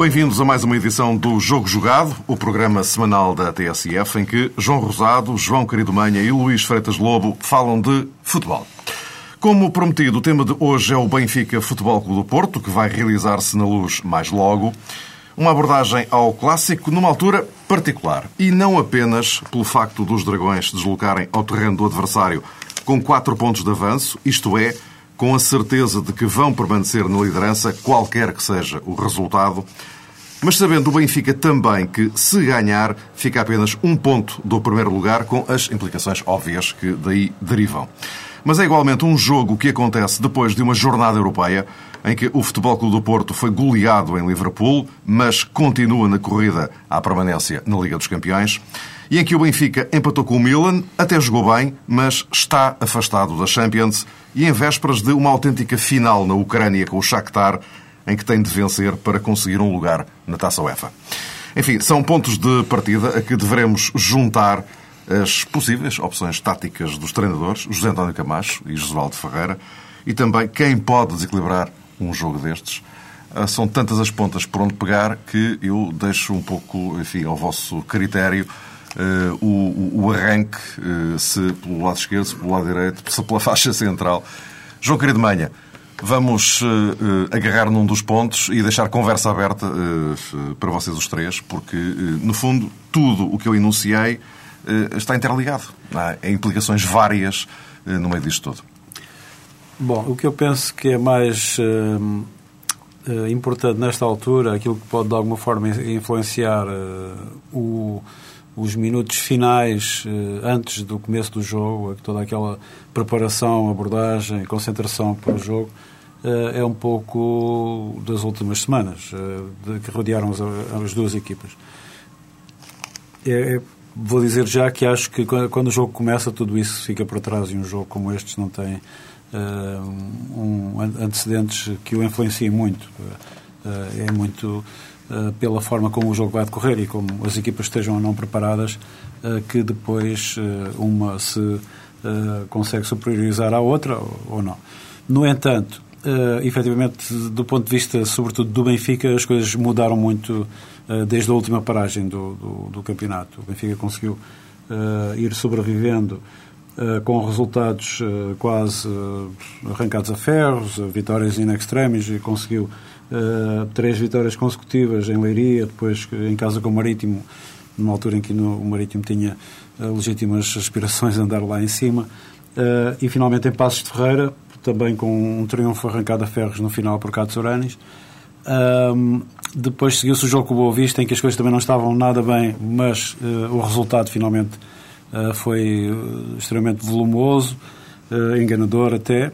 Bem-vindos a mais uma edição do Jogo Jogado, o programa semanal da TSF, em que João Rosado, João Querido Manha e Luís Freitas Lobo falam de futebol. Como prometido, o tema de hoje é o Benfica Futebol Clube do Porto, que vai realizar-se na luz mais logo. Uma abordagem ao clássico numa altura particular. E não apenas pelo facto dos dragões deslocarem ao terreno do adversário com quatro pontos de avanço, isto é, com a certeza de que vão permanecer na liderança, qualquer que seja o resultado, mas sabendo o Benfica também que, se ganhar, fica apenas um ponto do primeiro lugar, com as implicações óbvias que daí derivam. Mas é igualmente um jogo que acontece depois de uma jornada europeia em que o Futebol Clube do Porto foi goleado em Liverpool, mas continua na corrida à permanência na Liga dos Campeões, e em que o Benfica empatou com o Milan, até jogou bem, mas está afastado da Champions e em vésperas de uma autêntica final na Ucrânia com o Shakhtar, em que tem de vencer para conseguir um lugar na Taça UEFA. Enfim, são pontos de partida a que devemos juntar as possíveis opções táticas dos treinadores, José António Camacho e Josualdo Ferreira, e também quem pode desequilibrar um jogo destes. Ah, são tantas as pontas por onde pegar que eu deixo um pouco, enfim, ao vosso critério uh, o, o, arranque, uh, se pelo lado esquerdo, se pelo lado direito, se pela faixa central. João Querido Manha, vamos uh, agarrar num dos pontos e deixar conversa aberta para vocês os três, porque, no fundo, tudo o que eu enunciei está interligado. Há implicações várias no meio disto todo. Bom, o que eu penso que é mais uh, uh, importante nesta altura, aquilo que pode de alguma forma influenciar uh, o, os minutos finais antes do começo do jogo, toda aquela preparação, abordagem, concentração para o jogo, é um pouco das últimas semanas de, que rodearam as, as duas equipas. É, é, vou dizer já que acho que quando, quando o jogo começa, tudo isso fica por trás e um jogo como este não tem uh, um, antecedentes que o influenciem muito. É muito pela forma como o jogo vai decorrer e como as equipas estejam ou não preparadas que depois uma se consegue superiorizar à outra ou, ou não. No entanto, uh, efetivamente, do ponto de vista, sobretudo, do Benfica, as coisas mudaram muito uh, desde a última paragem do, do, do campeonato. O Benfica conseguiu uh, ir sobrevivendo com resultados uh, quase uh, arrancados a ferros, vitórias in extremis, e conseguiu três vitórias consecutivas em Leiria, depois em casa com o Marítimo, numa altura em que o Marítimo tinha legítimas aspirações a andar lá em cima, e finalmente em Passos de Ferreira, também com um triunfo arrancado a ferros no final por Cato Soranis. Um, depois seguiu-se o jogo com o Boa Vista, em que as coisas também não estavam nada bem, mas o resultado finalmente eh, foi eh, extremamente volumoso, eh, enganador até,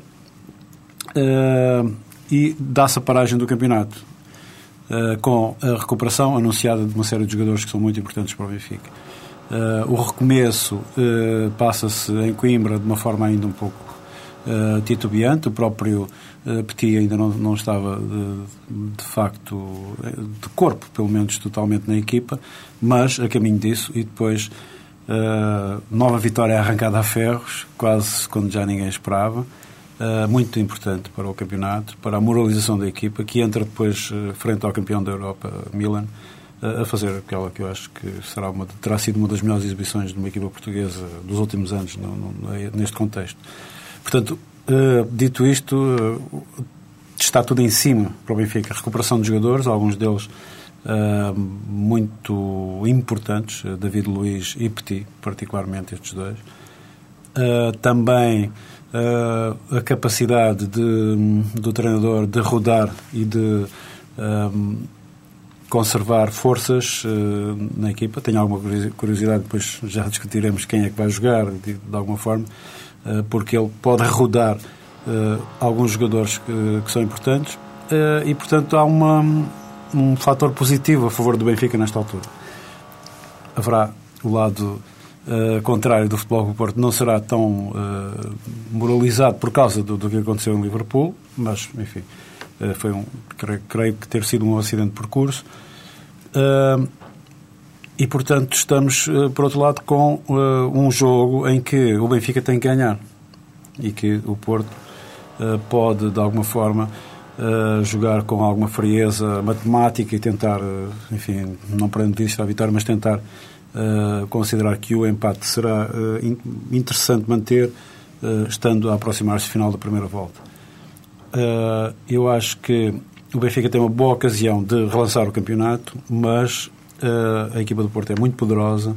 e dá-se a paragem do campeonato, com a recuperação anunciada de uma série de jogadores que são muito importantes para o Benfica. o recomeço passa-se em Coimbra de uma forma ainda um pouco titubeante, o próprio Petit ainda não, não estava de, de, facto de corpo, pelo menos totalmente na equipa, mas a caminho disso e depois Uh, nova vitória arrancada a ferros, quase quando já ninguém esperava. Uh, muito importante para o campeonato, para a moralização da equipa, que entra depois uh, frente ao campeão da Europa, Milan, a fazer aquela que eu acho que será uma, terá sido uma das melhores exibições de uma equipa portuguesa dos últimos anos no, no, neste contexto. Portanto, dito isto, está tudo em cima para o Benfica. Recuperação de jogadores, alguns deles uh, muito importantes, David Luiz e Petit, particularmente estes dois. Uh, também uh, a capacidade de, do treinador de rodar e de conservar forças na equipa. Tenho alguma curiosidade, depois já discutiremos quem é que vai jogar, de, de alguma forma, porque ele pode rodar alguns jogadores que, são importantes. e, portanto, há uma, um fator positivo a favor do Benfica nesta altura. Haverá o lado contrário do Futebol do Porto, não será tão moralizado por causa do, do, que aconteceu em Liverpool, mas, enfim, foi um, creio, creio, que ter sido um acidente de percurso. E, portanto, estamos, por outro lado, com um jogo em que o Benfica tem que ganhar e que o Porto pode, de alguma forma, jogar com alguma frieza matemática e tentar, enfim, não prendendo vista a vitória, mas tentar considerar que o empate será in interessante manter, estando a aproximar-se do final da primeira volta. eu acho que o Benfica tem uma boa ocasião de relançar o campeonato, mas a equipa do Porto é muito poderosa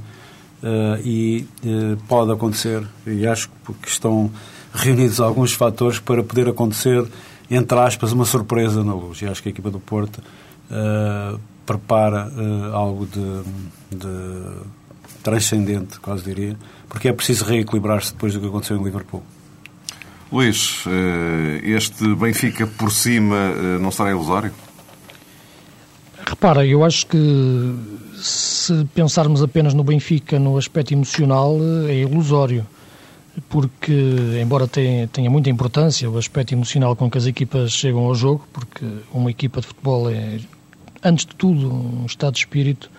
e pode acontecer, e acho que estão reunidos alguns fatores para poder acontecer entre aspas, uma surpresa na luz. E acho que a equipa do Porto prepara algo de, de, transcendente, quase diria, porque é preciso reequilibrar-se depois do que aconteceu em Liverpool. Luís, eh, este Benfica por cima não será ilusório? Repara, eu acho que se pensarmos apenas no Benfica no aspecto emocional, é ilusório porque, embora tenha, muita importância o aspecto emocional com que as equipas chegam ao jogo, porque uma equipa de futebol é, antes de tudo, um estado de espírito,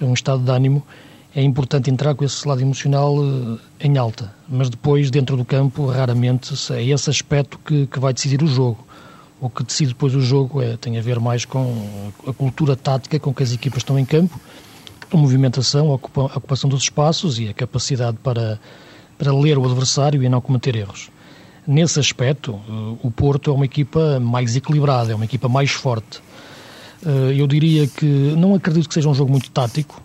um estado de ânimo, é importante entrar com esse lado emocional eh, em alta. Mas depois, dentro do campo, raramente é esse aspecto que, que vai decidir o jogo. O que decide depois o jogo é, tem a ver mais com a cultura tática com que as equipas estão em campo, a movimentação, a ocupação dos espaços e a capacidade para para ler o adversário e não cometer erros. Nesse aspecto, eh, o Porto é uma equipa mais equilibrada, é uma equipa mais forte. Eh, eu diria que não acredito que seja um jogo muito tático,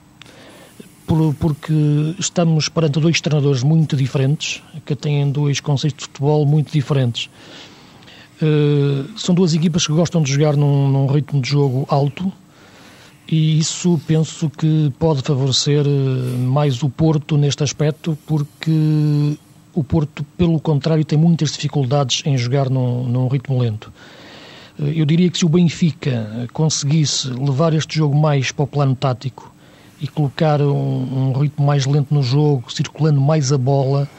porque estamos perante dois treinadores muito diferentes, que têm dois conceitos de futebol muito diferentes. Eh, são duas equipas que gostam de jogar num, num ritmo de jogo alto, e isso penso que pode favorecer eh, mais o Porto neste aspecto, porque o Porto, pelo contrário, tem muitas dificuldades em jogar num, num ritmo lento. Eh, eu diria que se o Benfica conseguisse levar este jogo mais para o plano tático e colocar um, um ritmo mais lento no jogo, circulando mais a bola,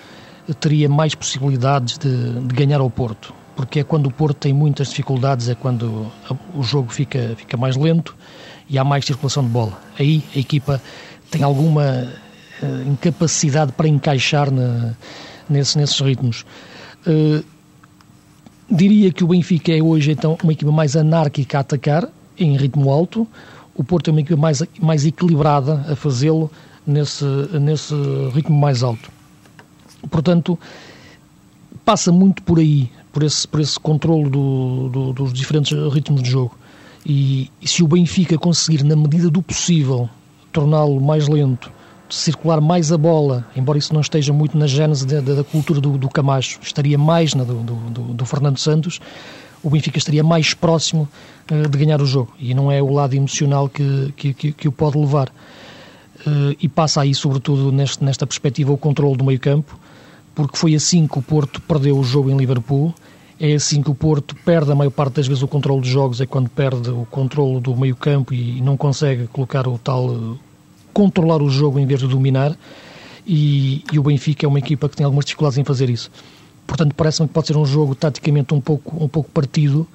teria mais possibilidades de, de ganhar ao Porto. Porque é quando o Porto tem muitas dificuldades, é quando o jogo fica, fica mais lento e há mais circulação de bola. Aí a equipa tem alguma uh, incapacidade para encaixar na, nesse, nesses ritmos. Uh, diria que o Benfica é hoje então uma equipa mais anárquica a atacar, em ritmo alto. O Porto é uma equipa mais, mais equilibrada a fazê-lo nesse, nesse ritmo mais alto. Portanto, passa muito por aí, por esse, por esse controle do, do, dos diferentes ritmos de jogo. E, e se o Benfica conseguir, na medida do possível, torná-lo mais lento, circular mais a bola, embora isso não esteja muito na gênese da, da cultura do, do, Camacho, estaria mais na do, do, do, Fernando Santos, o Benfica estaria mais próximo uh, de ganhar o jogo. E não é o lado emocional que, que, que, que o pode levar. Uh, e passa aí, sobretudo, neste, nesta perspectiva, o controle do meio campo, porque foi assim que o Porto perdeu o jogo em Liverpool é assim que o Porto perde a maior parte das vezes o controle dos jogos, é quando perde o controle do meio campo e não consegue colocar o tal controlar o jogo em vez de dominar e, e o Benfica é uma equipa que tem algumas dificuldades em fazer isso. Portanto, parece-me que pode ser um jogo taticamente um pouco, um pouco partido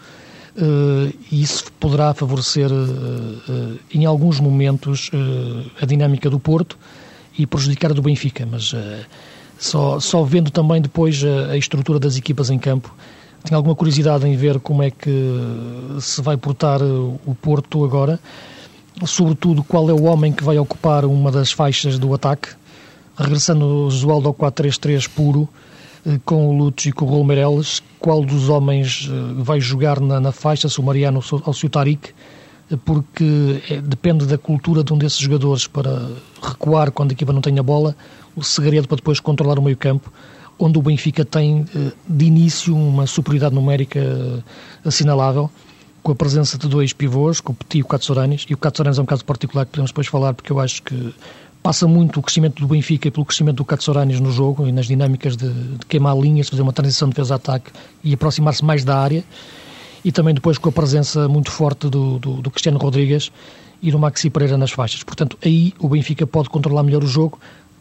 uh, e isso poderá favorecer uh, uh, em alguns momentos a dinâmica do Porto e prejudicar a do Benfica, mas só, só vendo também depois a, a estrutura das equipas em campo tenho alguma curiosidade em ver como é que se vai portar o Porto agora, sobretudo qual é o homem que vai ocupar uma das faixas do ataque, regressando o Josualdo ao 4-3-3 puro, eh, com o Lutz e com o Raul qual dos homens eh, vai jogar na, na faixa, se o Mariano ou se o Tariq, eh, porque é, depende da cultura de um desses jogadores para recuar quando a equipa não tem a bola, o segredo para depois controlar o meio campo onde o Benfica tem eh, de início uma superioridade numérica eh, assinalável, com a presença de dois pivôs, com o Petit e o Katsouranis, e o Katsouranis é um caso particular que podemos depois falar, porque eu acho que passa muito o crescimento do Benfica pelo crescimento do Katsouranis no jogo e nas dinâmicas de, de queimar linhas, fazer uma transição de defesa-ataque e aproximar-se mais da área, e também depois com a presença muito forte do, do, do Cristiano Rodrigues e do Maxi Pereira nas faixas. Portanto, aí o Benfica pode controlar melhor o jogo,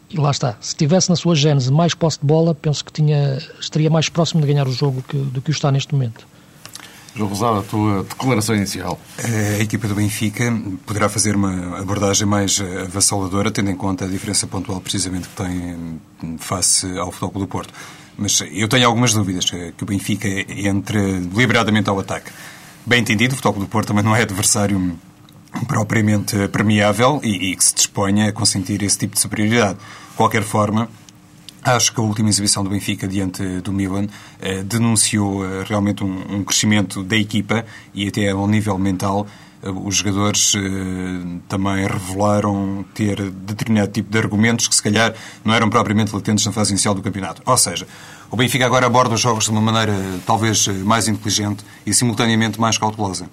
E lá está. Se tivesse na sua gênese mais posse de bola, penso que tinha, estaria mais próximo de ganhar o jogo que, do que o está neste momento. João Rosado, a tua declaração inicial. A equipa do Benfica poderá fazer uma abordagem mais avassaladora, tendo em conta a diferença pontual precisamente que tem face ao Futebol do Porto. Mas eu tenho algumas dúvidas que o Benfica entre deliberadamente ao ataque. Bem entendido, o Futebol do Porto também não é adversário propriamente permeável e, e que se disponha a consentir esse tipo de superioridade. De qualquer forma, Acho que a última exibição do Benfica diante do Milan eh, denunciou eh, realmente um, um, crescimento da equipa e até ao nível mental eh, os jogadores eh, também revelaram ter determinado tipo de argumentos que se calhar não eram propriamente latentes na fase inicial do campeonato. Ou seja, o Benfica agora aborda os jogos de uma maneira talvez mais inteligente e simultaneamente mais cautelosa.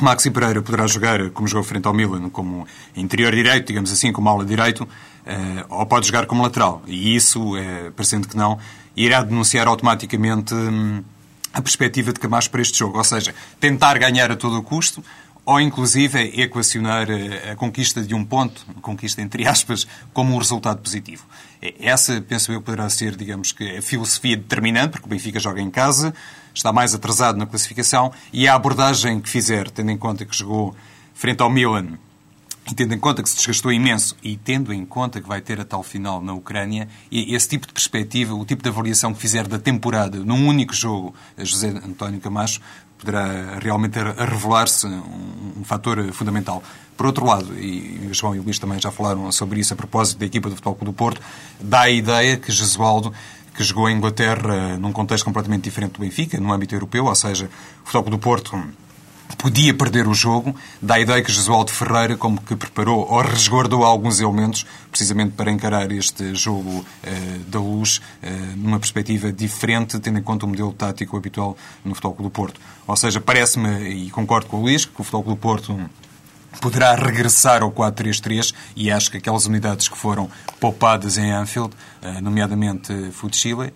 Maxi Pereira poderá jogar, como jogou frente ao Milan, como interior direito, digamos assim, como aula direito, uh, ou pode jogar como lateral. E isso, uh, parecendo que não, irá denunciar automaticamente um, a perspectiva de Camacho para este jogo. Ou seja, tentar ganhar a todo o custo, ou inclusive equacionar a conquista de um ponto, conquista entre aspas, como um resultado positivo. Essa, penso eu, poderá ser, digamos que, a filosofia determinante, porque o Benfica joga em casa, está mais atrasado na classificação, e a abordagem que fizer, tendo em conta que jogou frente ao Milan e tendo em conta que se desgastou imenso e tendo em conta que vai ter a tal final na Ucrânia, e esse tipo de perspectiva, o tipo de avaliação que fizer da temporada num único jogo, José António Camacho, poderá realmente revelar-se um, um fator fundamental. Por outro lado, e o João e o Luís também já falaram sobre isso a propósito da equipa do Futebol Clube do Porto, dá a ideia que Jesualdo que jogou em Inglaterra num contexto completamente diferente do Benfica, no âmbito europeu, ou seja, o Futebol do Porto podia perder o jogo, dá a ideia que Jesualdo Ferreira como que preparou ou resguardou alguns elementos precisamente para encarar este jogo uh, da luz uh, numa perspectiva diferente, tendo em conta o modelo tático habitual no Futebol do Porto. Ou seja, parece-me, e concordo com o Luís, que o Futebol do Porto poderá regressar ao 4-3-3 e acho que aquelas unidades que foram poupadas em Anfield, uh, nomeadamente Chile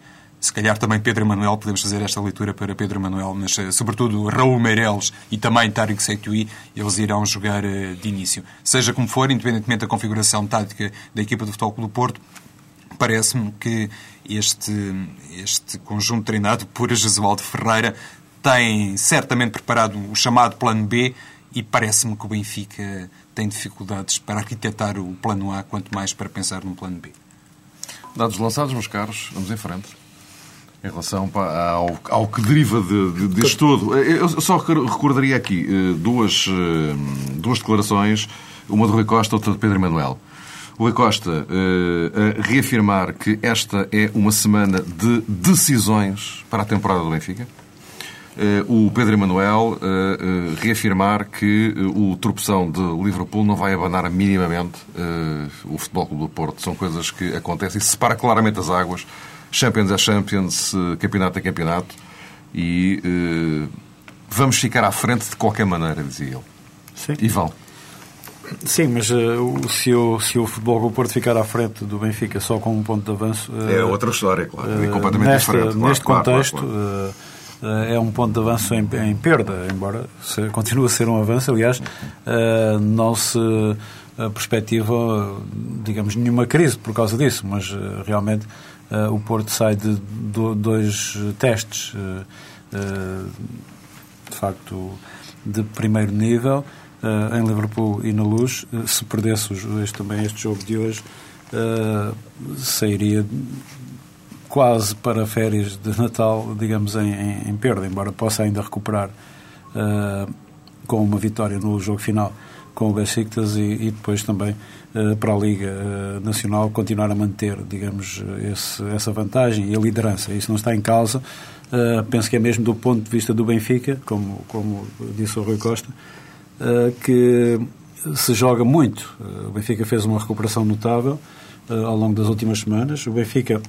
se calhar também Pedro Emanuel, podemos fazer esta leitura para Pedro Emanuel, mas eh, sobretudo Raul Meireles e também Tariq Seitoui, eles irão jogar eh, de início. Seja como for, independentemente da configuração tática da equipa do Futebol Clube do Porto, parece-me que este, este conjunto treinado por Jesualdo Ferreira tem certamente preparado o chamado plano B e parece-me que o Benfica tem dificuldades para arquitetar o plano A, quanto mais para pensar num plano B. Dados lançados, meus caros, vamos em frente em relação ao, ao que deriva de, de, disto tudo. Eu só recordaria aqui eh, duas, eh, duas declarações, uma do Rui Costa, outra de Pedro Emanuel. O Rui Costa uh, a reafirmar que esta é uma semana de decisões para a temporada do Benfica. Uh, o Pedro Emanuel uh, reafirmar que o tropeção de Liverpool não vai abanar minimamente o Futebol Clube do Porto. São coisas que acontecem e separa claramente as águas Champions é Champions, eh, campeonato é campeonato e vamos ficar à frente de qualquer maneira, dizia ele. Sim. E vão. Sim, mas uh, se, o, se o Futebol do Porto ficar à frente do Benfica só com um ponto de avanço... Uh, é outra história, claro. é completamente nesta, diferente. Claro, neste claro, contexto... Claro, é um ponto de avanço em, em perda, embora se, continue a ser um avanço. Aliás, não se perspectiva, digamos, nenhuma crise por causa disso, mas realmente o Porto sai de, dois testes, de facto, de primeiro nível, em Liverpool e na Luz. se perdesse este, também este jogo de hoje, sairia quase para férias de Natal, digamos, em, em, em perda, embora possa ainda recuperar com uma vitória no jogo final com o Besiktas e, e depois também eh, para a Liga eh, Nacional continuar a manter, digamos, esse, essa vantagem e a liderança. Isso não está em causa. Uh, penso que é mesmo do ponto de vista do Benfica, como, como disse o Rui Costa, uh, que se joga muito. Uh, o Benfica fez uma recuperação notável ao longo das últimas semanas. O Benfica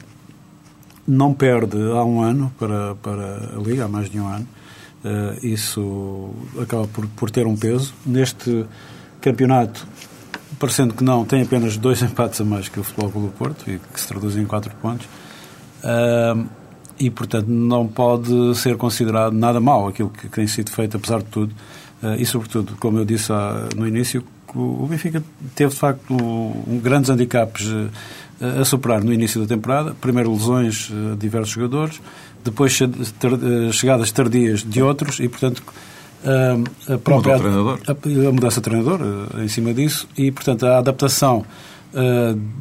não perde há um ano para, para a Liga, há mais de um ano. isso acaba por, por ter um peso. Neste campeonato parecendo que não, tem apenas dois empates a mais que o Futebol Clube do Porto e que se traduzem em quatro pontos. Uh, e, portanto, não pode ser considerado nada mal aquilo que, tem sido feito, apesar de tudo. Uh, e, sobretudo, como eu disse no início, O Benfica teve, de facto, um, grandes handicaps a superar no início da temporada. Primeiro, lesões de diversos jogadores, depois, chegadas tardias de outros e, portanto, a própria a, a, mudança de treinador em cima disso e, portanto, a adaptação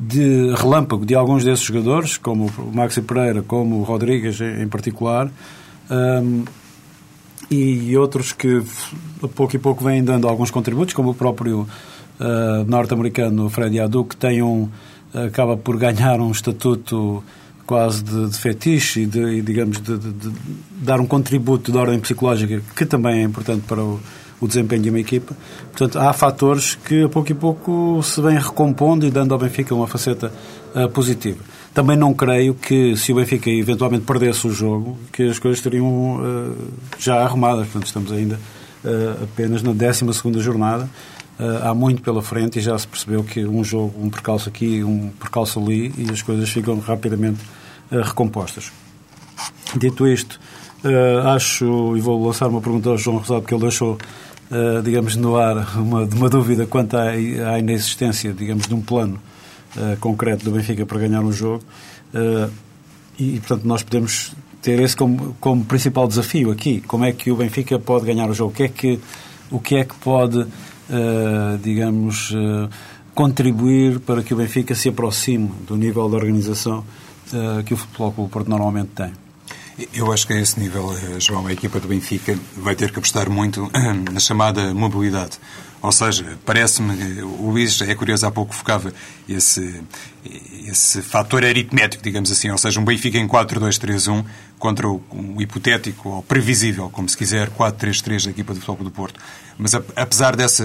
de relâmpago de alguns desses jogadores, como o Maxi Pereira, como o Rodrigues em particular, e outros que a pouco e pouco vêm dando alguns contributos, como o próprio norte-americano Freddy Adu, que tem um, acaba por ganhar um estatuto quase de, de fetiche e, de, e digamos, de, de, dar um contributo de ordem psicológica que também é importante para o, o desempenho de uma equipa. Portanto, há fatores que a pouco e pouco se vêm recompondo e dando ao Benfica uma faceta uh, positiva. Também não creio que, se o Benfica eventualmente perdesse o jogo, que as coisas estariam uh, já arrumadas. Portanto, estamos ainda uh, apenas na 12 jornada. Uh, há muito pela frente e já se percebeu que um jogo, um percalço aqui, um percalço ali e as coisas ficam rapidamente recompostas. Dito isto, acho, e vou lançar uma pergunta ao João Rosado, porque ele deixou, digamos, no ar uma, uma dúvida quanto à, à inexistência, digamos, de um plano concreto do Benfica para ganhar um jogo. E, portanto, nós podemos ter esse como, como principal desafio aqui. Como é que o Benfica pode ganhar o jogo? O que é que, o que, é que pode, uh, digamos, contribuir para que o Benfica se aproxime do nível de organização que o Futebol Clube Porto normalmente tem? Eu acho que a esse nível, João, a equipa do Benfica vai ter que apostar muito na chamada mobilidade. Ou seja, parece-me, o Luís é curioso, há pouco focava esse, esse fator aritmético, digamos assim, ou seja, um Benfica em 4-2-3-1 contra o, um hipotético ou previsível, como se quiser, 4-3-3 da equipa do Futebol do Porto. Mas apesar dessa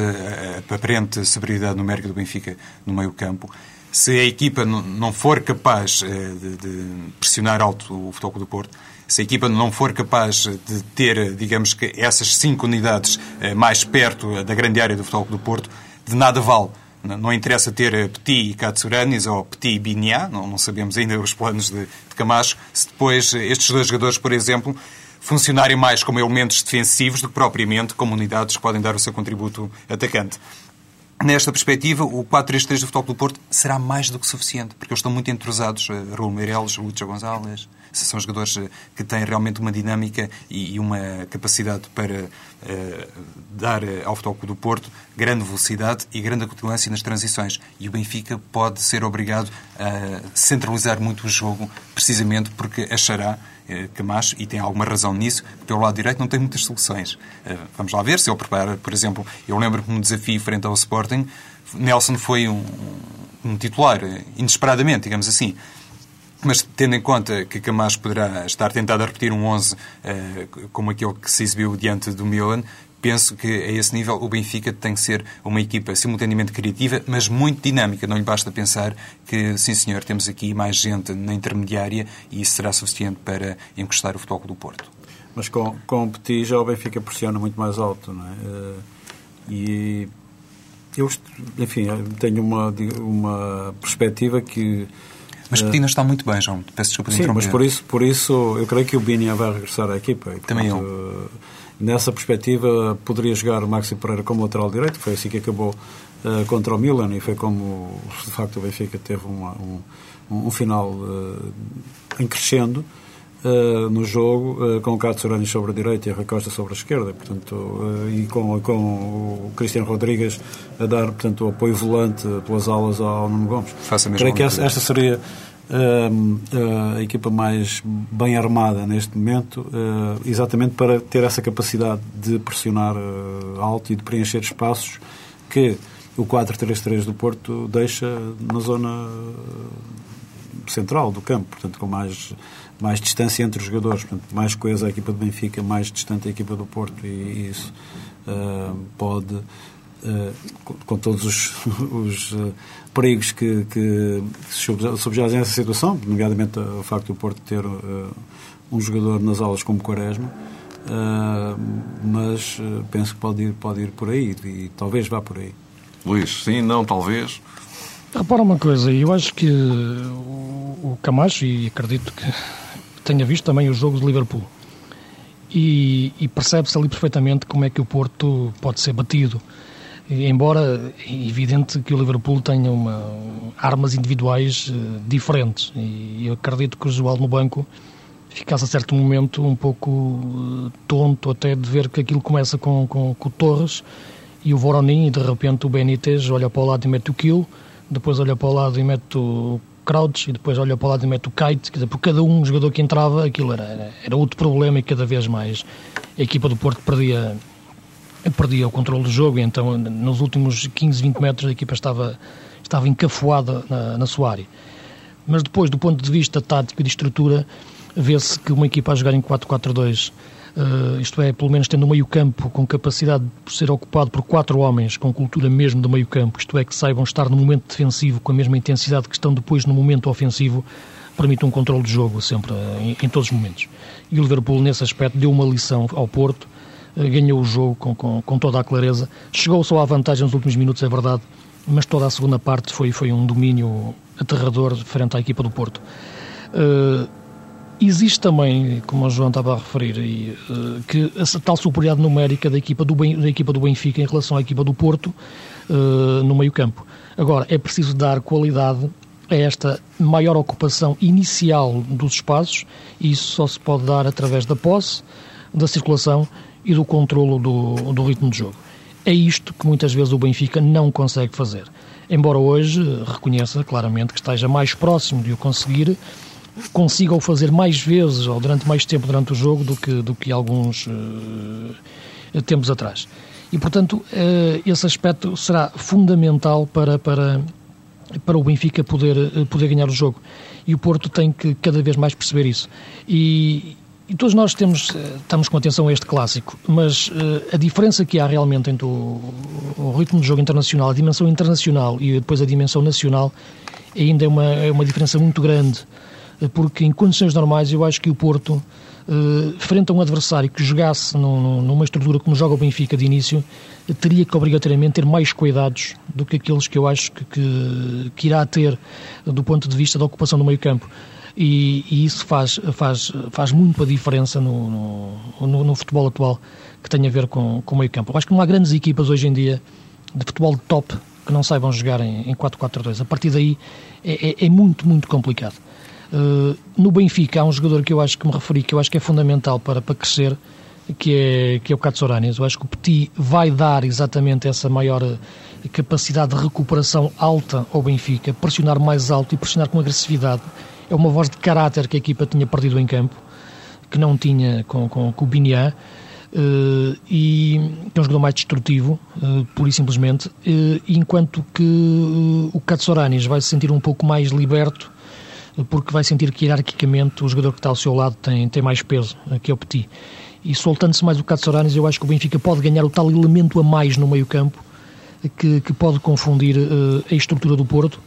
aparente superioridade numérica do Benfica no meio campo, se a equipa não for capaz eh, de pressionar alto o Futebol do Porto, se a equipa não for capaz de ter, digamos que, essas cinco unidades eh, mais perto da grande área do Futebol do Porto, de nada vale. Não interessa ter eh, Petit e Katsuranis ou Petit e Binia, não, não, sabemos ainda os planos de, de Camacho, se depois eh, estes dois jogadores, por exemplo, funcionarem mais como elementos defensivos do que propriamente como unidades que podem dar o seu contributo atacante. Nesta perspectiva, o 4-3-3 do Futebol do Porto será mais do que suficiente, porque eles estão muito entrosados, Raul Meireles, Lúcio Gonzalez, são jogadores eh, que têm realmente uma dinâmica e uma capacidade para uh, dar eh, ao Futebol do Porto grande velocidade e grande acutilância nas transições. E o Benfica pode ser obrigado a centralizar muito o jogo, precisamente porque achará Camacho, e tem alguma razão nisso, que pelo lado direito não tem muitas soluções. Vamos lá ver se ele prepara, por exemplo, eu lembro-me um desafio frente ao Sporting, Nelson foi um, um titular, inesperadamente, digamos assim. Mas tendo em conta que Camacho poderá estar tentado a repetir um 11 uh, eh, como aquele que se exibiu diante do Milan, penso que a esse nível o Benfica tem que ser uma equipa simultaneamente criativa, mas muito dinâmica. Não lhe basta pensar que, sim senhor, temos aqui mais gente na intermediária e isso será suficiente para encostar o futebol do Porto. Mas com, com o Petit já o Benfica pressiona muito mais alto, não é? Uh, e eu, enfim, tenho uma, uma perspectiva que mas Petina está muito bem, João. Peço desculpa de Sim, mas por isso, por isso eu creio que o Binia vai regressar à equipa. Também eu. Nessa perspectiva, poderia jogar o Maxi Pereira como lateral direito, foi assim que acabou uh, contra o Milan e foi como, de facto, o Benfica teve uma, um, um, final uh, em crescendo uh, no jogo, uh, com o Katsurani sobre a direita e a Recosta sobre a esquerda, portanto, uh, e com, com o Cristiano Rodrigues a dar, portanto, o apoio volante pelas alas ao Nuno Gomes. Faça mesmo Creio que esta, esta seria a equipa mais bem armada neste momento, exatamente para ter essa capacidade de pressionar alto e de preencher espaços que o 4-3-3 do Porto deixa na zona central do campo, portanto, com mais mais distância entre os jogadores, portanto, mais coisa a equipa do Benfica, mais distante a equipa do Porto e, isso uh, pode, uh, com, com, todos os, os uh, perigos que, que subjazem essa situação, nomeadamente o facto do Porto ter um jogador nas aulas como Quaresma, mas penso que pode ir, pode ir por aí e talvez vá por aí. Luís, sim, não, talvez. Repara uma coisa, eu acho que o Camacho, e acredito que tenha visto também os jogos de Liverpool. E, e percebe-se ali perfeitamente como é que o Porto pode ser batido. embora é evidente que o Liverpool tenha uma, armas individuais uh, diferentes e eu acredito que o João no banco ficasse a certo momento um pouco uh, tonto até de ver que aquilo começa com, com, com o Torres e o Voronin e de repente o Benítez olha para o lado e mete o Kill, depois olha para o lado e mete o Crouch e depois olha para o lado e mete o Kite, quer dizer, por cada um jogador que entrava aquilo era, era, outro problema e cada vez mais a equipa do Porto perdia perdia o controle do jogo e então nos últimos 15, 20 metros a equipa estava, estava encafuada na, na sua área. Mas depois, do ponto de vista tático e de estrutura, vê-se que uma equipa a jogar em 4-4-2, uh, eh, isto é, pelo menos tendo um meio-campo com capacidade de ser ocupado por quatro homens com cultura mesmo do meio-campo, isto é, que saibam estar no momento defensivo com a mesma intensidade que estão depois no momento ofensivo, permite um controle de jogo sempre, em, em todos os momentos. E o Liverpool, nesse aspecto, deu uma lição ao Porto eh, ganhou o jogo com, com, com toda a clareza. Chegou só à vantagem nos últimos minutos, é verdade, mas toda a segunda parte foi, foi um domínio aterrador frente à equipa do Porto. Uh, existe também, como o João estava a referir, e, uh, que essa tal superioridade numérica da equipa do, da equipa do Benfica em relação à equipa do Porto uh, no meio-campo. Agora, é preciso dar qualidade a esta maior ocupação inicial dos espaços, e isso só se pode dar através da posse, da circulação e do controlo do, do ritmo de jogo. É isto que muitas vezes o Benfica não consegue fazer. Embora hoje reconheça claramente que esteja mais próximo de o conseguir, consiga o fazer mais vezes ou durante mais tempo durante o jogo do que, do que alguns uh, tempos atrás. E, portanto, uh, esse aspecto será fundamental para, para, para o Benfica poder, uh, poder ganhar o jogo. E o Porto tem que cada vez mais perceber isso. E, e todos nós temos, eh, estamos com atenção a este clássico, mas uh, a diferença que há realmente entre o, o, ritmo de jogo internacional, a dimensão internacional e depois a dimensão nacional, ainda é uma, é uma diferença muito grande, eh, porque em condições normais eu acho que o Porto, uh, frente a um adversário que jogasse num, numa estrutura como joga o Benfica de início, teria que obrigatoriamente ter mais cuidados do que aqueles que eu acho que, que, que irá ter do ponto de vista da ocupação do meio campo e, e, isso faz, faz, faz muito a diferença no, no, no, futebol atual que tem a ver com, com o meio campo. Eu acho que não há grandes equipas hoje em dia de futebol top que não saibam jogar em, em 4-4-2. A partir daí é, é, é, muito, muito complicado. Uh, no Benfica há um jogador que eu acho que me referi, que eu acho que é fundamental para, para crescer, que é, que é o Katsouranis. Eu acho que o Petit vai dar exatamente essa maior capacidade de recuperação alta ao Benfica, pressionar mais alto e pressionar com agressividade é uma voz de caráter que a equipa tinha perdido em campo, que não tinha com, com, com o Binian, uh, e é um jogador mais destrutivo, uh, pura e simplesmente, uh, enquanto que uh, o Katsouranis vai se sentir um pouco mais liberto, porque vai sentir que hierarquicamente o jogador que está ao seu lado tem, tem mais peso, que é o Petit. E soltando-se mais o Katsouranis, eu acho que o Benfica pode ganhar o tal elemento a mais no meio campo, que, que pode confundir a estrutura do Porto,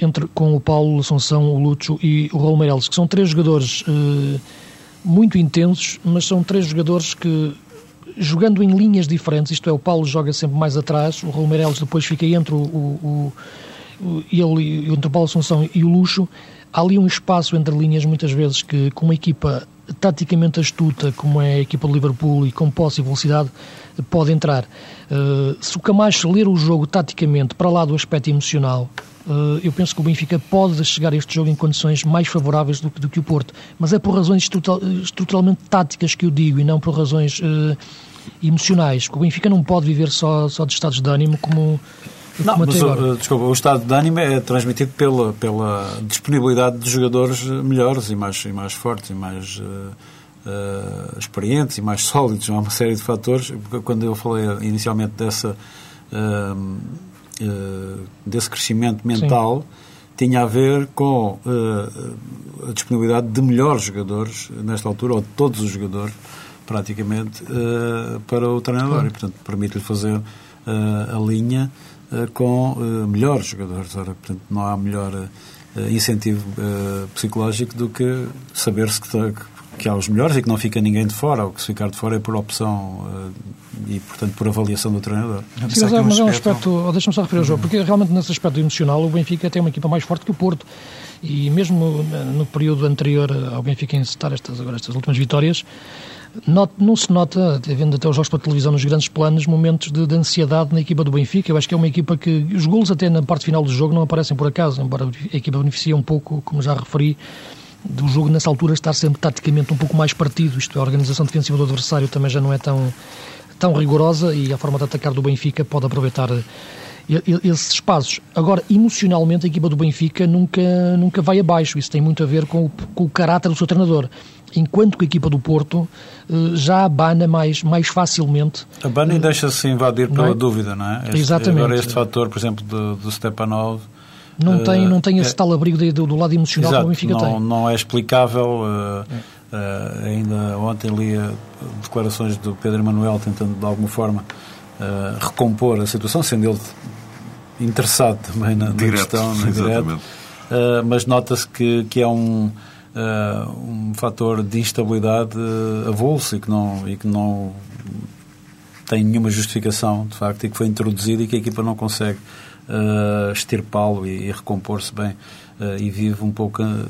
entre, com o Paulo Assunção, o Lúcio e o Raul Meireles, que são três jogadores eh, muito intensos, mas são três jogadores que, jogando em linhas diferentes, isto é, o Paulo joga sempre mais atrás, o Raul Meireles depois fica entre o, o, o, ele, entre o Paulo Assunção e o Luxo, há ali um espaço entre linhas, muitas vezes, que com uma equipa taticamente astuta, como é a equipa do Liverpool, e com posse e velocidade, pode entrar. Uh, se o Camacho ler o jogo taticamente para lá do aspecto emocional, uh, eu penso que o Benfica pode chegar a este jogo em condições mais favoráveis do, do que o Porto. Mas é por razões estrutural, estruturalmente táticas que eu digo e não por razões uh, emocionais. O Benfica não pode viver só, só de estados de ânimo como. Não, mas, o, desculpa, o estado de ânimo é transmitido pela, pela disponibilidade de jogadores melhores e mais, e mais fortes e mais uh, uh, experientes e mais sólidos. Há uma série de fatores. Quando eu falei inicialmente dessa, uh, desse crescimento mental, Sim. tinha a ver com a disponibilidade de melhores jogadores, nesta altura, ou de todos os jogadores, praticamente, para o treinador. E, portanto, permite-lhe fazer a linha com melhores jogadores. Ora, portanto, não há melhor incentivo psicológico do que saber-se que, que há os melhores e que não fica ninguém de fora, ou que se ficar de fora é por opção uh, e, portanto, por avaliação do treinador. Sim, mas, é, mas é um aspecto, oh, deixa-me só referir ao jogo, porque realmente nesse aspecto emocional o Benfica tem uma equipa mais forte que o Porto e mesmo no período anterior ao Benfica encetar estas, agora estas últimas vitórias, not, não se nota, vendo até os jogos para televisão nos grandes planos, momentos de, de, ansiedade na equipa do Benfica. Eu acho que é uma equipa que os golos até na parte final do jogo não aparecem por acaso, embora a equipa beneficie um pouco, como já referi, do jogo nessa altura estar sempre taticamente um pouco mais partido, isto é, a organização defensiva do adversário também já não é tão, tão rigorosa e a forma de atacar do Benfica pode aproveitar eh, esses espaços. Agora, emocionalmente, a equipa do Benfica nunca, nunca vai abaixo. Isso tem muito a ver com o, com o caráter do seu treinador. Enquanto que a equipa do Porto eh, já abana mais, mais facilmente. Abana e deixa-se invadir pela é? dúvida, não é? Este, Exatamente. Agora, este fator, por exemplo, do, do Stepanov não tem, não tem esse é, tal abrigo do, do lado emocional exato, que o Benfica não, tem. Não é explicável. Uh, uh, ainda ontem li declarações do Pedro Manuel tentando de alguma forma uh, recompor a situação, sendo ele interessado também na, Direto, na questão, na direto, mas nota-se que, que é um, um fator de instabilidade avulso e que não, e que não tem nenhuma justificação, de facto, e que foi introduzido e que a equipa não consegue uh, extirpá-lo e, e recompor-se bem. Uh, e vive um pouco uh,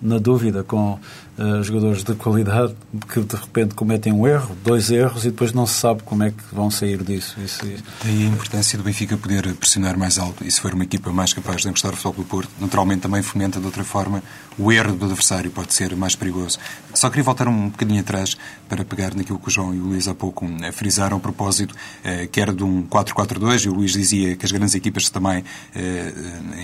na dúvida com uh, jogadores de qualidade que de repente cometem um erro, dois erros e depois não se sabe como é que vão sair disso. Isso, Daí a importância do Benfica poder pressionar mais alto e se for uma equipa mais capaz de encostar o futebol do Porto, naturalmente também fomenta de outra forma o erro do adversário, pode ser mais perigoso. Só queria voltar um bocadinho atrás para pegar naquilo que o João e o Luís há pouco eh, frisaram a propósito, eh, que era de um 4-4-2 e o Luís dizia que as grandes equipas também,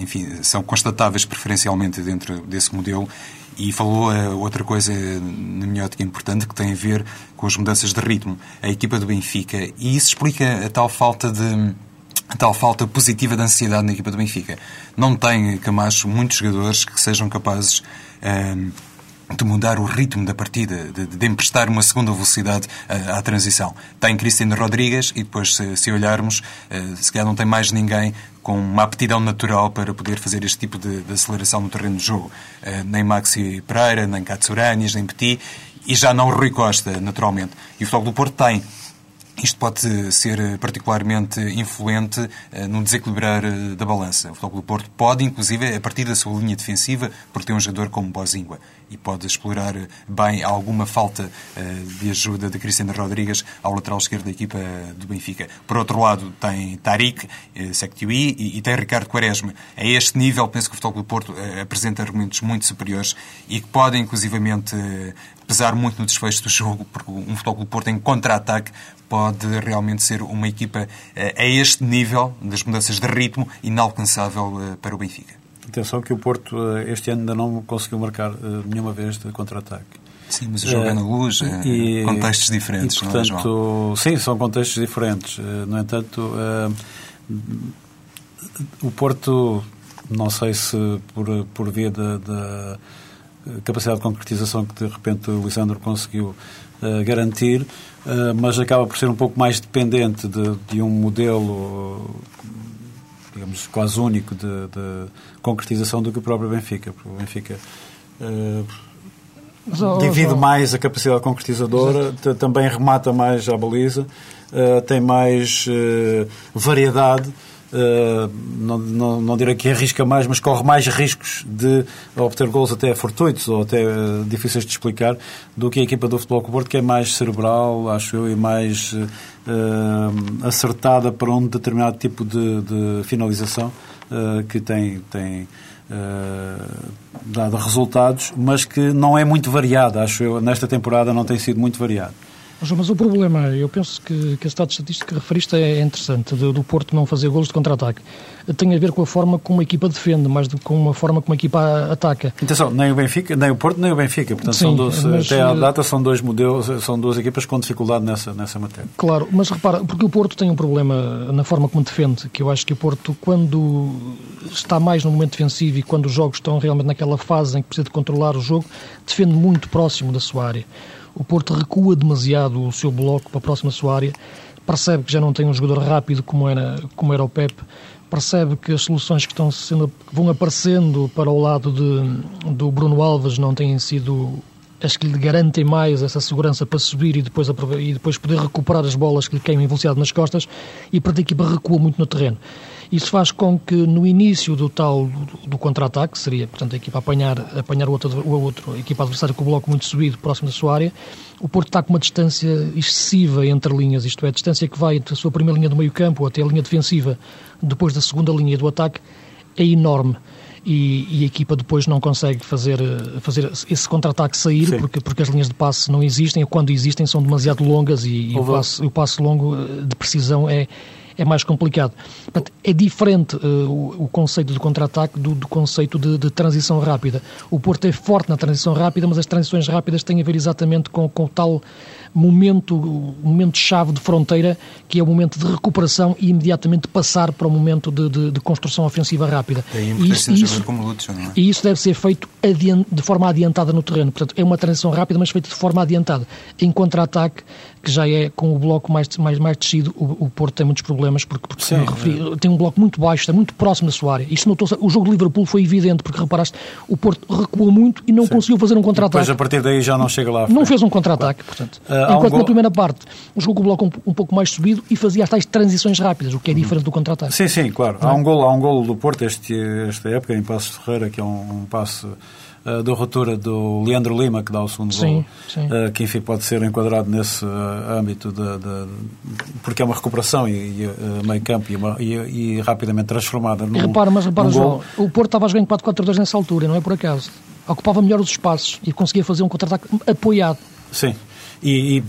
enfim, são constatáveis preferencialmente dentro desse modelo e falou uh, outra coisa, na minha ótica, importante, que tem a ver com as mudanças de ritmo. A equipa do Benfica. E isso explica a tal falta de a tal falta positiva de ansiedade na equipa do Benfica. Não tem, Camacho, muitos jogadores que sejam capazes uh, de mudar o ritmo da partida, de, de emprestar uma segunda velocidade uh, à transição. Tem Cristiano Rodrigues e depois, se, se olharmos, uh, se calhar não tem mais ninguém com uma aptidão natural para poder fazer este tipo de, de aceleração no terreno de jogo. Uh, nem Maxi Pereira, nem Katsuranis, nem Petit, e já não Rui Costa, naturalmente. E o Futebol do Porto tem isto pode ser particularmente influente uh, no desequilibrar uh, da balança. O Futebol do Porto pode, inclusive, a partir da sua linha defensiva, porque tem um jogador como Bozingua e pode explorar bem alguma falta de ajuda de Cristiano Rodrigues ao lateral esquerdo da equipa do Benfica. Por outro lado, tem Tariq, Sektiui e, e, tem Ricardo Quaresma. A este nível, penso que o Futebol do Porto apresenta argumentos muito superiores e que podem, inclusivamente, pesar muito no desfecho do jogo, porque um Futebol do Porto em contra-ataque pode realmente ser uma equipa eh, a este nível das mudanças de ritmo inalcançável eh, para o Benfica. Atenção que o Porto eh, este ano ainda não conseguiu marcar nenhuma vez de contra-ataque. Sim, mas joga é, na luz, e, contextos diferentes, e, portanto, não é, Sim, são contextos diferentes. No entanto, o Porto, não sei se por, por via da, da capacidade de concretização que de repente o Lisandro conseguiu uh, garantir, uh, mas acaba por ser um pouco mais dependente de, de um modelo, digamos, quase único de, de, concretização do que o próprio Benfica. Porque o Benfica uh, divide mais a capacidade concretizadora, também remata mais a baliza, tem mais variedade Uh, não, não, não direi que arrisca mais, mas corre mais riscos de obter gols até fortuitos ou até uh, difíceis de explicar do que a equipa do Futebol Clube Porto, que é mais cerebral, acho eu, e mais uh, acertada para um determinado tipo de, de finalização que tem, tem dado resultados, mas que não é muito variada, acho eu, nesta temporada não tem sido muito variado. Mas o problema, eu penso que, que a estado estatístico que referiste é interessante, do, do Porto não fazer golos de contra-ataque. Tem a ver com a forma como a equipa defende, mais do que com a forma como a equipa ataca. Atenção, nem o Benfica, nem o Porto, nem o Benfica. Portanto, Sim, são dois, mas, até à data são dois modelos, são duas equipas com dificuldade nessa, nessa matéria. Claro, mas repara, porque o Porto tem um problema na forma como defende, que eu acho que o Porto, quando está mais no momento defensivo e quando os jogos estão realmente naquela fase em que precisa de controlar o jogo, defende muito próximo da sua área o Porto recua demasiado o seu bloco para a próxima sua área, percebe que já não tem um jogador rápido como era, como era o Pep, percebe que as soluções que estão sendo, vão aparecendo para o lado de, do Bruno Alves não têm sido as que lhe garantem mais essa segurança para subir e depois, e depois poder recuperar as bolas que lhe queimam em velocidade nas costas, e portanto a equipa recua muito no terreno. Isso faz com que no início do tal do, do contra-ataque, seria portanto a equipa apanhar, apanhar o outro, o outro, a equipa adversária com o bloco muito subido próximo da sua área, o Porto está com uma distância excessiva entre linhas, isto é, a distância que vai da sua primeira linha do meio campo até a linha defensiva, depois da segunda linha do ataque, é enorme. E, e, a equipa depois não consegue fazer, fazer esse contra-ataque sair porque, porque as linhas de passe não existem, ou quando existem são demasiado longas e, e o, passe, o passe longo eh, de precisão é, é mais complicado. Portanto, é diferente uh, o, o, conceito de contra-ataque do, do, conceito de, de, transição rápida. O Porto é forte na transição rápida, mas as transições rápidas têm a ver exatamente com, com o tal momento, momento-chave de fronteira, que é o momento de recuperação e imediatamente passar para o momento de, de, de construção ofensiva rápida. É e isso, isso, como Lúcio, não é? e isso deve ser feito de forma adiantada no terreno. Portanto, é uma transição rápida, mas feita de forma adiantada. Em contra-ataque, que já é com o bloco mais, mais, mais descido, o, o Porto tem muitos problemas, porque, porque Sim, referi, é. tem um bloco muito baixo, está muito próximo da sua área. Isto notou o jogo de Liverpool foi evidente, porque reparaste, o Porto recuou muito e não Sim. conseguiu fazer um contra-ataque. Depois, a partir daí, já não chega lá. Não fez um contra-ataque, portanto. Uh, enquanto um na primeira parte, jogou com o bloco um, um, pouco mais subido e fazia as tais transições rápidas, o que é diferente do contra-ataque. Sim, sim, claro. Há um gol, há um gol do Porto este, esta época, em Passos Ferreira, que é um, um passe uh, da ruptura do Leandro Lima, que dá o segundo sim, gol, sim. Uh, que enfim pode ser enquadrado nesse uh, âmbito, de, de, porque é uma recuperação e, e meio campo e, uma, e, e, rapidamente transformada num, repara, mas repara, João, o Porto estava a jogar em 4-4-2 nessa altura, não é por acaso. Ocupava melhor os espaços e conseguia fazer um contra-ataque apoiado. Sim, e,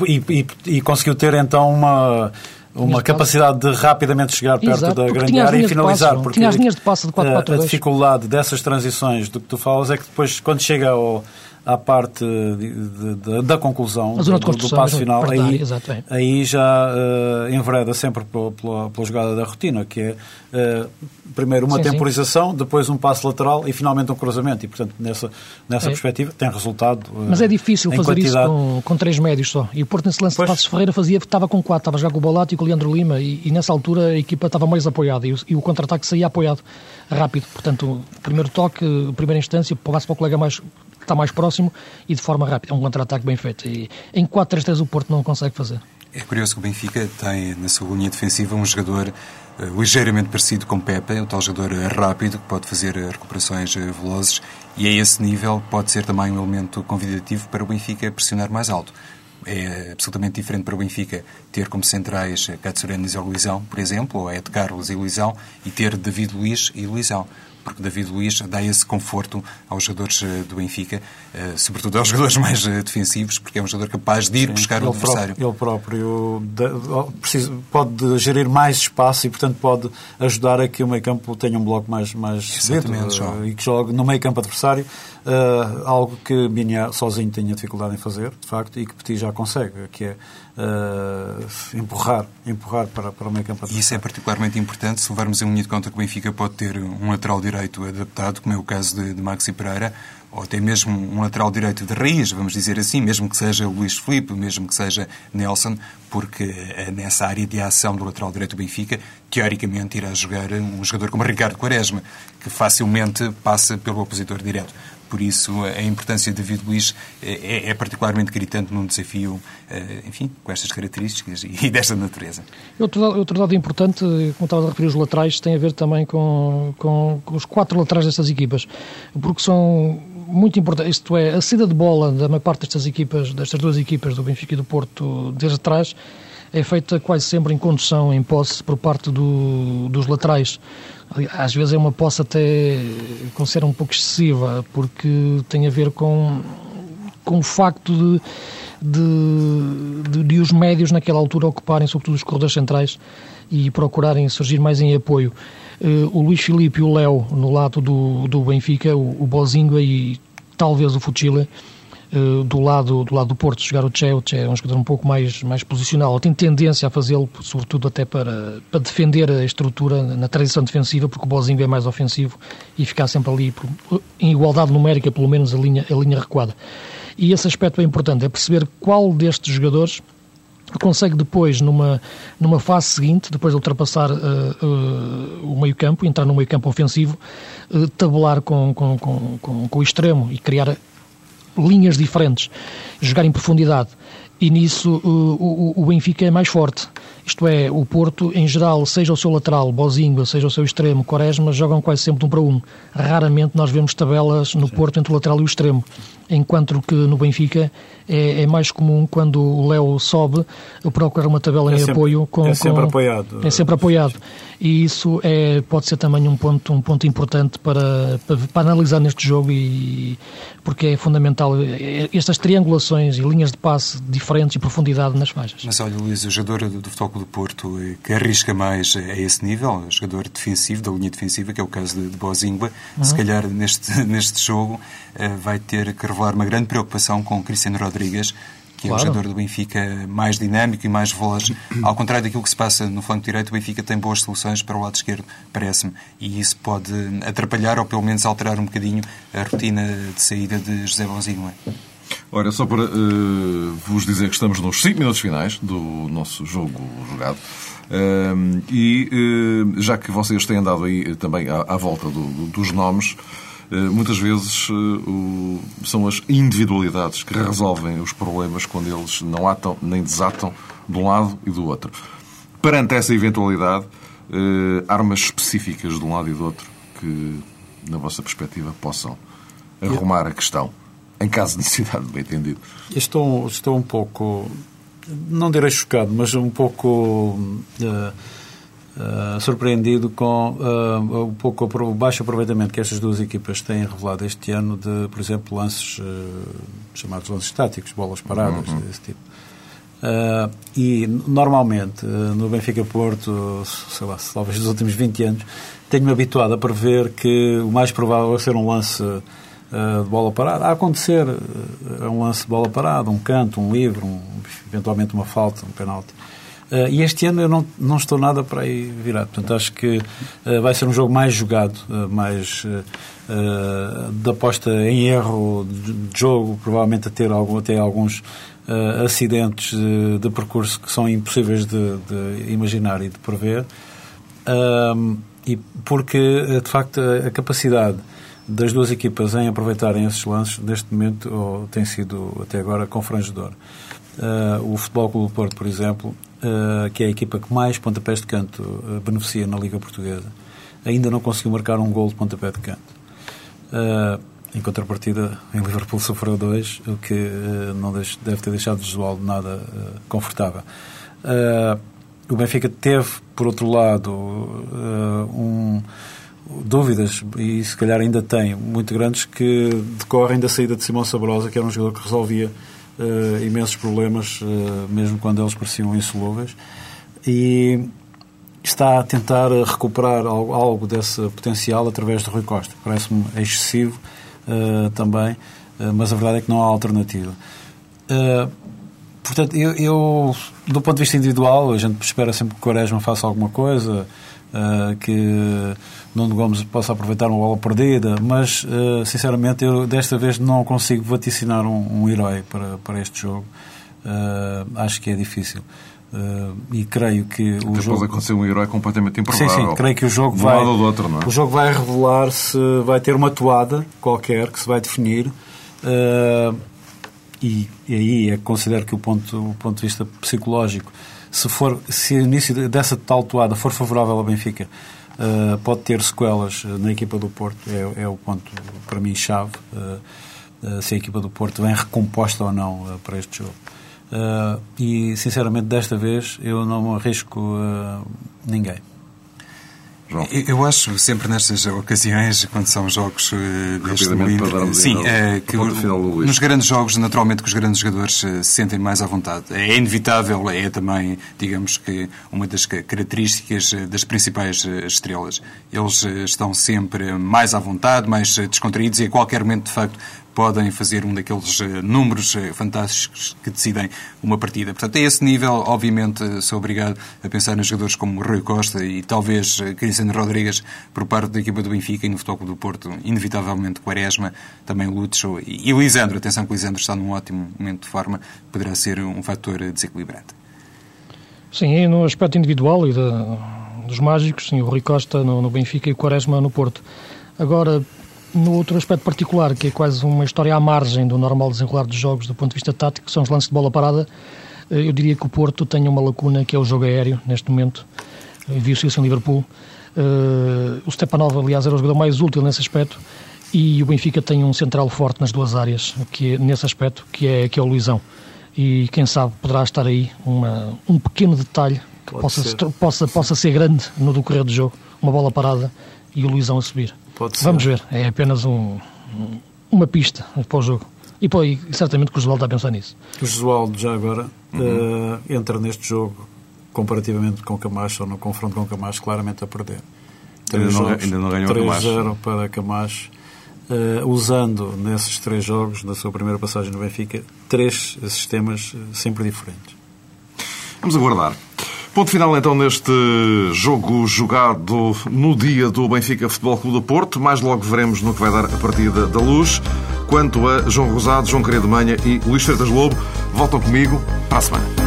e conseguiu ter então uma uma capacidade de rapidamente chegar perto Exato, da grande área e finalizar. porque tinha as linhas de passe de 4 4 A dificuldade dessas transições do que tu falas é que depois, quando chega ao, à parte de, de, da conclusão do, do passo final, aí, aí já uh, envereda sempre pela, pela, pela, jogada da rotina, que é uh, primeiro uma sim, temporização, sim. depois um passo lateral e finalmente um cruzamento. E, portanto, nessa, nessa é. perspectiva tem resultado. Uh, Mas é difícil fazer quantidade... isso com, com três médios só. E o Porto, nesse lance pois. de Passos Ferreira, fazia, estava com quatro, estava já com o Bolato e com o Leandro Lima, e, e nessa altura a equipa estava mais apoiada e o, e o contra-ataque saía apoiado rápido. Portanto, primeiro toque, primeira instância, passe para o colega mais está mais próximo e de forma rápida. É um contra-ataque bem feito. E em 4-3-3 o Porto não consegue fazer. É curioso que o Benfica tem na sua linha defensiva um jogador uh, ligeiramente parecido com Pepe, o tal jogador uh, rápido que pode fazer uh, recuperações velozes e a esse nível pode ser também um elemento convidativo para o Benfica pressionar mais alto. É absolutamente diferente para o Benfica ter como centrais Katsurenes e Luizão, por exemplo, ou Ed Carlos e Luizão, e ter David Luiz e Luizão porque David Luiz dá esse conforto aos jogadores eh, do Benfica, eh, sobretudo aos jogadores mais eh, defensivos, porque é um jogador capaz de ir Sim, buscar o adversário. Próprio, ele próprio precisa, pode gerir mais espaço e, portanto, pode ajudar a que o meio campo tenha um bloco mais, mais cedo, e que jogue no meio campo adversário, uh, algo que Binha sozinho tinha dificuldade em fazer, de facto, e que Petit já consegue, que é uh, empurrar, empurrar para, para o meio campo E isso é particularmente importante se levarmos em linha de conta que o Benfica pode ter um lateral direito adaptado, como é o caso de, de Maxi Pereira, ou até mesmo um lateral direito de raiz, vamos dizer assim, mesmo que seja Luís Filipe, mesmo que seja Nelson, porque eh, nessa área de ação do lateral direito do Benfica, teoricamente irá jogar um jogador como Ricardo Quaresma, que facilmente passa pelo opositor direto. Por isso, a importância de David Luiz é, é particularmente gritante num desafio, eh, enfim, com estas características e desta natureza. Outro, outro dado importante, como estava a referir os laterais, tem a ver também com, com, com os quatro laterais destas equipas, porque são muito importante, isto é, a saída de bola da maior parte destas equipas, destas duas equipas do Benfica e do Porto, desde atrás, é feita quase sempre em condução, em posse, por parte do, dos laterais. Às vezes é uma posse até considero um pouco excessiva, porque tem a ver com, com o facto de, de, de, de os médios naquela altura ocuparem sobretudo os corredores centrais e procurarem surgir mais em apoio. Uh, o Luís Filipe e o Léo no lado do, do Benfica, o, o Bozinga e talvez o Fuchile uh, do, lado, do lado do Porto, jogar o Che. O Che é um jogador um pouco mais, mais posicional. Tem tendência a fazê-lo, sobretudo até para, para defender a estrutura na tradição defensiva, porque o Bozinga é mais ofensivo e ficar sempre ali por, em igualdade numérica, pelo menos a linha, a linha recuada. E esse aspecto é importante, é perceber qual destes jogadores consegue depois, numa, numa fase seguinte, depois de ultrapassar uh, uh, o meio campo, entrar no meio campo ofensivo, uh, tabular com, com, com, com o extremo e criar linhas diferentes, jogar em profundidade. E nisso o, o, o Benfica é mais forte. Isto é, o Porto, em geral, seja o seu lateral, Bozinga, seja o seu extremo, Quaresma, jogam quase sempre um para um. Raramente nós vemos tabelas no Porto entre o lateral e o extremo enquanto que no Benfica é, é mais comum quando o Léo sobe procurar uma tabela é em sempre, apoio com, é sempre com, apoiado. é sempre apoiado. E isso é pode ser também um ponto um ponto importante para, para, para analisar neste jogo e porque é fundamental estas triangulações e linhas de passe diferentes e profundidade nas faixas. Mas olha Luís o jogador do, do Futebol do Porto eh, que arrisca mais a esse nível jogador defensivo da linha defensiva que é o caso de, de Bozingua uhum. se calhar neste neste jogo eh, vai ter que revelar uma grande preocupação com Cristiano Rodrigues, que claro. é o jogador do Benfica mais dinâmico e mais veloz. Ao contrário daquilo que se passa no flanco direito, o Benfica tem boas soluções para o lado esquerdo, parece-me. E isso pode atrapalhar ou pelo menos alterar um bocadinho a rotina de saída de José Bonzinho. Olha, só para uh, vos dizer que estamos nos 5 minutos finais do nosso jogo jogado. Uh, e uh, já que vocês têm andado aí também à, à volta do, do, dos nomes, muitas vezes eh, são as individualidades que resolvem os problemas quando eles não atam nem desatam de um lado e do outro. Perante essa eventualidade, armas específicas de um lado e do outro que, na vossa perspectiva, possam arrumar a questão, em caso de necessidade, bem entendido. Estou, estou um pouco, não direi chocado, mas um pouco. Uh, Uh, surpreendido com uh, um pouco o baixo aproveitamento que estas duas equipas têm revelado este ano de, por exemplo, lances uh, chamados lances estáticos, bolas paradas, uhum. desse tipo. e normalmente no Benfica Porto, sei lá, talvez nos últimos 20 anos, tenho-me habituado a prever que o mais provável é ser um lance de bola parada. A acontecer é um lance de bola parada, um canto, um livro, um, eventualmente uma falta, um penalti. Uh, e este ano eu não, não estou nada para aí virado. Portanto, acho que uh, vai ser um jogo mais jogado, uh, mais de aposta em erro de jogo, provavelmente a ter algum, até alguns acidentes de, de, percurso que são impossíveis de, de imaginar e de prever. e porque, de facto, a, a capacidade das duas equipas em aproveitarem esses lances, neste momento, oh, tem sido até agora confrangedor. Uh, o Futebol Clube do Porto, por exemplo, uh, que é a equipa que mais pontapés de canto uh, beneficia na Liga Portuguesa, ainda não conseguiu marcar um gol de pontapé de canto. em contrapartida, em Liverpool sofreu dois, o que não deve ter deixado visual de nada confortável. o Benfica teve, por outro lado, um dúvidas, e se calhar ainda tem, muito grandes, que decorrem da saída de Simão Sabrosa, que era um jogador que resolvia uh, imensos problemas, uh, mesmo quando eles pareciam insolúveis, e está a tentar recuperar algo, algo desse potencial através de Rui Costa. Parece-me excessivo uh, também, mas a verdade é que não há alternativa. portanto, eu, eu, do ponto de vista individual, a gente espera sempre que o Quaresma faça alguma coisa, que Nuno Gomes possa aproveitar uma bola perdida, mas uh, sinceramente eu desta vez não consigo vaticinar um, um herói para, para este jogo. Uh, acho que é difícil. Uh, e creio que o jogo pode acontecer um herói completamente improvável. Sim, sim, creio que o jogo vai lado do outro, não é? o jogo vai revelar se vai ter uma toada qualquer que se vai definir. Uh, e, e, aí é que considero que o ponto, o ponto de vista psicológico, se for se o início dessa tal toada for favorável ao Benfica, uh, pode ter sequelas na equipa do Porto, é, é o ponto para mim chave, uh, se a equipa do Porto vem recomposta ou não para este jogo. e sinceramente desta vez eu não arrisco ninguém. João. Eu acho sempre nestas ocasiões, quando são jogos uh, deste momento, sim, uh, que o, nos grandes jogos, naturalmente, que os grandes jogadores se sentem mais à vontade. É inevitável, é também, digamos que, uma das características das principais estrelas. Eles estão sempre mais à vontade, mais descontraídos e a qualquer momento, de facto, podem fazer um daqueles eh, números eh, fantásticos que decidem uma partida. Portanto, a esse nível, obviamente, sou obrigado a pensar nos jogadores como Rui Costa e talvez eh, Cristiano Rodrigues por parte da equipa do Benfica e no Futebol do Porto, inevitavelmente Quaresma, também Lúcio e Lisandro. Atenção que Lisandro está num ótimo momento de forma, poderá ser um fator desequilibrante. Sim, e no aspecto individual e dos mágicos, sim, o Rui Costa no, no Benfica e o Quaresma no Porto. Agora, no outro aspecto particular, que é quase uma história à margem do normal desenrolar dos jogos do ponto de vista tático, são os lances de bola parada, eu diria que o Porto tem uma lacuna que é o jogo aéreo, neste momento. Viu-se isso em Liverpool. o Stepanov, aliás, era o jogador mais útil nesse aspecto. E o Benfica tem um central forte nas duas áreas, que é, nesse aspecto, que é, que é o Luizão. E quem sabe poderá estar aí uma, um pequeno detalhe que possa ser. possa, possa ser grande no decorrer do jogo. Uma bola parada e o Luizão a subir. Vamos ver, é apenas um, uma pista para o jogo. E, pô, e certamente que o Josualdo está a pensar nisso. O Josualdo, já agora, uhum. uh, entra neste jogo, comparativamente com o Camacho, ou no confronto com o Camacho, claramente a perder. Ainda não, ainda não ganhou 3-0 para Camacho. Uh, usando nesses três jogos, na sua primeira passagem no Benfica, três sistemas uh, sempre diferentes. Vamos aguardar. Ponto final então neste jogo jogado no dia do Benfica Futebol Clube do Porto. Mais logo veremos no que vai dar a partida da luz. Quanto a João Rosado, João Querido Manha e Luís Freitas Lobo, voltam comigo para a semana.